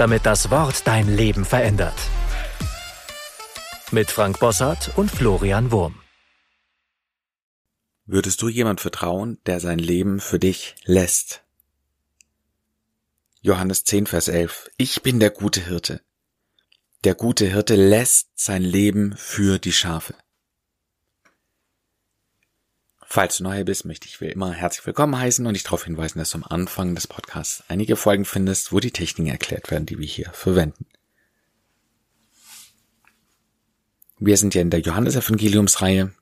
damit das Wort dein Leben verändert. Mit Frank Bossart und Florian Wurm. Würdest du jemand vertrauen, der sein Leben für dich lässt? Johannes 10, Vers 11. Ich bin der gute Hirte. Der gute Hirte lässt sein Leben für die Schafe. Falls du neu bist, möchte ich wie immer herzlich willkommen heißen und dich darauf hinweisen, dass du am Anfang des Podcasts einige Folgen findest, wo die Techniken erklärt werden, die wir hier verwenden. Wir sind ja in der Johannesevangeliumsreihe.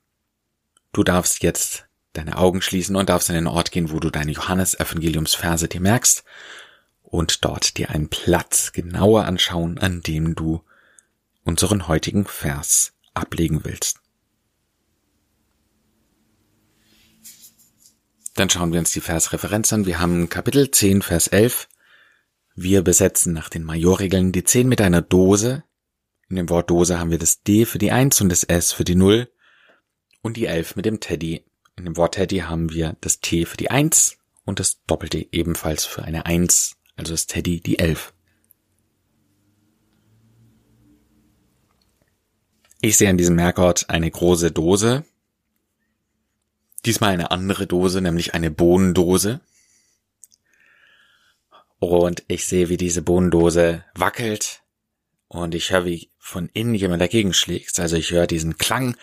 Du darfst jetzt deine Augen schließen und darfst an den Ort gehen, wo du deine Johannesevangeliumsverse dir merkst und dort dir einen Platz genauer anschauen, an dem du unseren heutigen Vers ablegen willst. Dann schauen wir uns die Versreferenz an. Wir haben Kapitel 10, Vers 11. Wir besetzen nach den Majorregeln die 10 mit einer Dose. In dem Wort Dose haben wir das D für die 1 und das S für die 0 und die 11 mit dem Teddy. In dem Wort Teddy haben wir das T für die 1 und das Doppelte ebenfalls für eine 1, also das Teddy die 11. Ich sehe an diesem Merkort eine große Dose. Diesmal eine andere Dose, nämlich eine Bohnendose. Und ich sehe, wie diese Bohnendose wackelt. Und ich höre, wie von innen jemand dagegen schlägt. Also ich höre diesen Klang,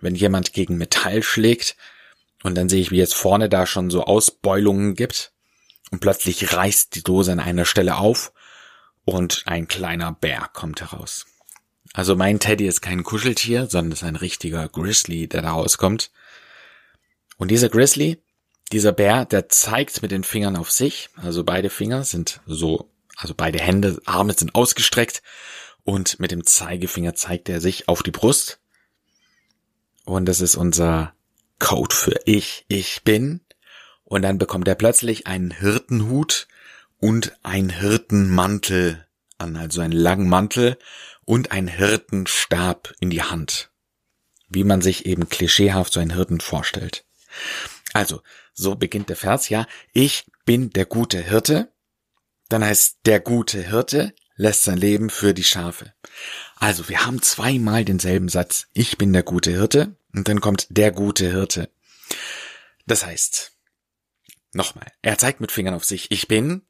wenn jemand gegen Metall schlägt. Und dann sehe ich, wie jetzt vorne da schon so Ausbeulungen gibt. Und plötzlich reißt die Dose an einer Stelle auf. Und ein kleiner Bär kommt heraus. Also mein Teddy ist kein Kuscheltier, sondern ist ein richtiger Grizzly, der da rauskommt. Und dieser Grizzly, dieser Bär, der zeigt mit den Fingern auf sich. Also beide Finger sind so, also beide Hände, Arme sind ausgestreckt. Und mit dem Zeigefinger zeigt er sich auf die Brust. Und das ist unser Code für ich, ich bin. Und dann bekommt er plötzlich einen Hirtenhut und einen Hirtenmantel an, also einen langen Mantel und ein Hirtenstab in die Hand. Wie man sich eben klischeehaft so einen Hirten vorstellt. Also, so beginnt der Vers, ja. Ich bin der gute Hirte. Dann heißt der gute Hirte lässt sein Leben für die Schafe. Also, wir haben zweimal denselben Satz. Ich bin der gute Hirte. Und dann kommt der gute Hirte. Das heißt, nochmal, er zeigt mit Fingern auf sich, ich bin,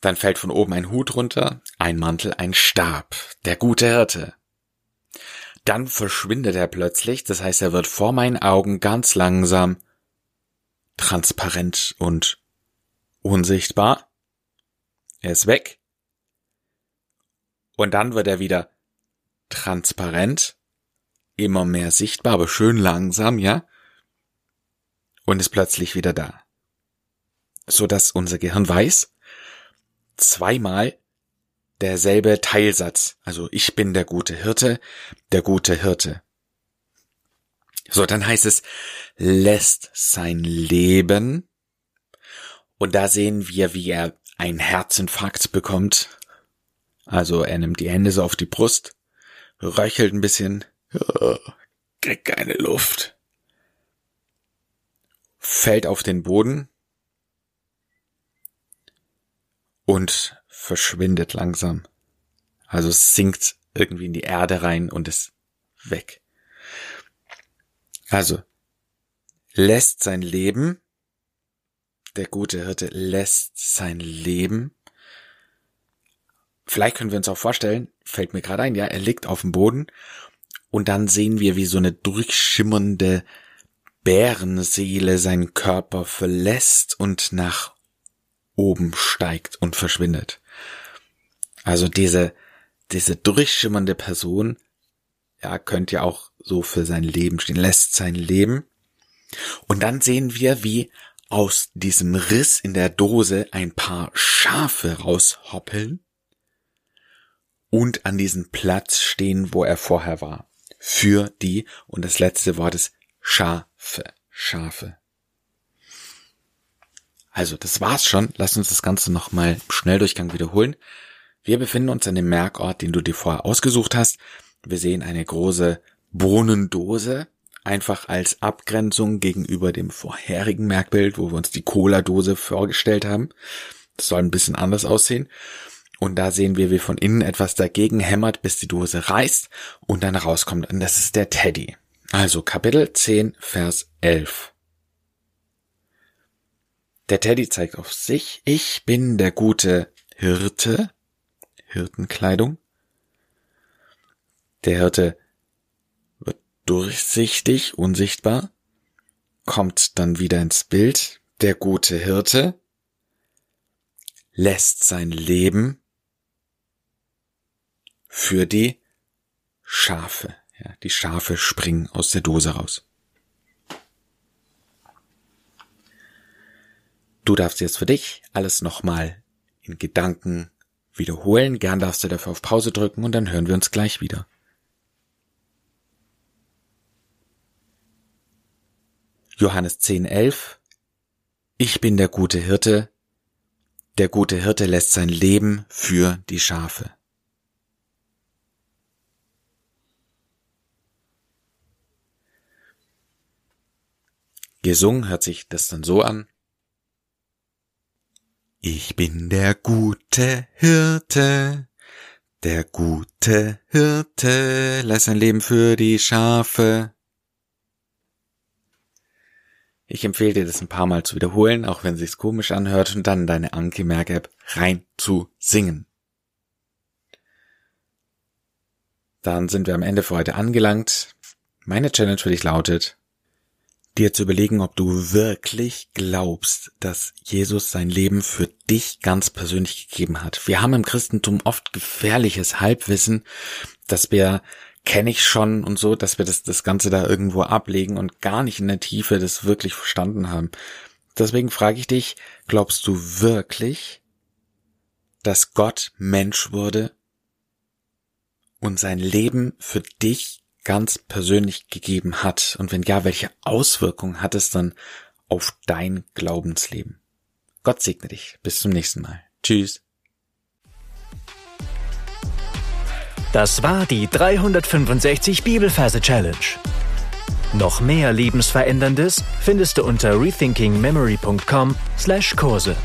dann fällt von oben ein Hut runter, ein Mantel, ein Stab. Der gute Hirte. Dann verschwindet er plötzlich, das heißt, er wird vor meinen Augen ganz langsam transparent und unsichtbar. Er ist weg. Und dann wird er wieder transparent, immer mehr sichtbar, aber schön langsam, ja? Und ist plötzlich wieder da. So dass unser Gehirn weiß, zweimal derselbe Teilsatz. Also ich bin der gute Hirte, der gute Hirte. So, dann heißt es, lässt sein Leben. Und da sehen wir, wie er einen Herzinfarkt bekommt. Also er nimmt die Hände so auf die Brust, röchelt ein bisschen, kriegt keine Luft, fällt auf den Boden, und verschwindet langsam. Also es sinkt irgendwie in die Erde rein und ist weg. Also lässt sein Leben, der gute Hirte lässt sein Leben. Vielleicht können wir uns auch vorstellen, fällt mir gerade ein, ja, er liegt auf dem Boden und dann sehen wir, wie so eine durchschimmernde Bärenseele seinen Körper verlässt und nach oben steigt und verschwindet. Also diese, diese durchschimmernde Person, ja, könnte ja auch so für sein Leben stehen, lässt sein Leben. Und dann sehen wir, wie aus diesem Riss in der Dose ein paar Schafe raushoppeln und an diesem Platz stehen, wo er vorher war. Für die, und das letzte Wort ist Schafe, Schafe. Also, das war's schon. Lass uns das Ganze nochmal im Schnelldurchgang wiederholen. Wir befinden uns an dem Merkort, den du dir vorher ausgesucht hast. Wir sehen eine große Bohnendose, einfach als Abgrenzung gegenüber dem vorherigen Merkbild, wo wir uns die Cola-Dose vorgestellt haben. Das soll ein bisschen anders aussehen. Und da sehen wir, wie von innen etwas dagegen hämmert, bis die Dose reißt und dann rauskommt. Und das ist der Teddy. Also Kapitel 10, Vers 11. Der Teddy zeigt auf sich. Ich bin der gute Hirte. Hirtenkleidung. Der Hirte wird durchsichtig, unsichtbar, kommt dann wieder ins Bild. Der gute Hirte lässt sein Leben für die Schafe. Ja, die Schafe springen aus der Dose raus. Du darfst jetzt für dich alles nochmal in Gedanken wiederholen. Gern darfst du dafür auf Pause drücken und dann hören wir uns gleich wieder. Johannes 10, 11. Ich bin der gute Hirte. Der gute Hirte lässt sein Leben für die Schafe. Gesungen hört sich das dann so an. Ich bin der gute Hirte, der gute Hirte lässt sein Leben für die Schafe. Ich empfehle dir das ein paar Mal zu wiederholen, auch wenn es sich komisch anhört, und dann deine Anke Merk App rein zu singen. Dann sind wir am Ende für heute angelangt. Meine Challenge für dich lautet, dir zu überlegen, ob du wirklich glaubst, dass Jesus sein Leben für dich ganz persönlich gegeben hat. Wir haben im Christentum oft gefährliches Halbwissen, dass wir kenne ich schon und so, dass wir das, das Ganze da irgendwo ablegen und gar nicht in der Tiefe das wirklich verstanden haben. Deswegen frage ich dich, glaubst du wirklich, dass Gott Mensch wurde und sein Leben für dich ganz persönlich gegeben hat? Und wenn ja, welche Auswirkungen hat es dann auf dein Glaubensleben? Gott segne dich. Bis zum nächsten Mal. Tschüss. Das war die 365 Bibelferse Challenge. Noch mehr Lebensveränderndes findest du unter rethinkingmemory.com/Kurse.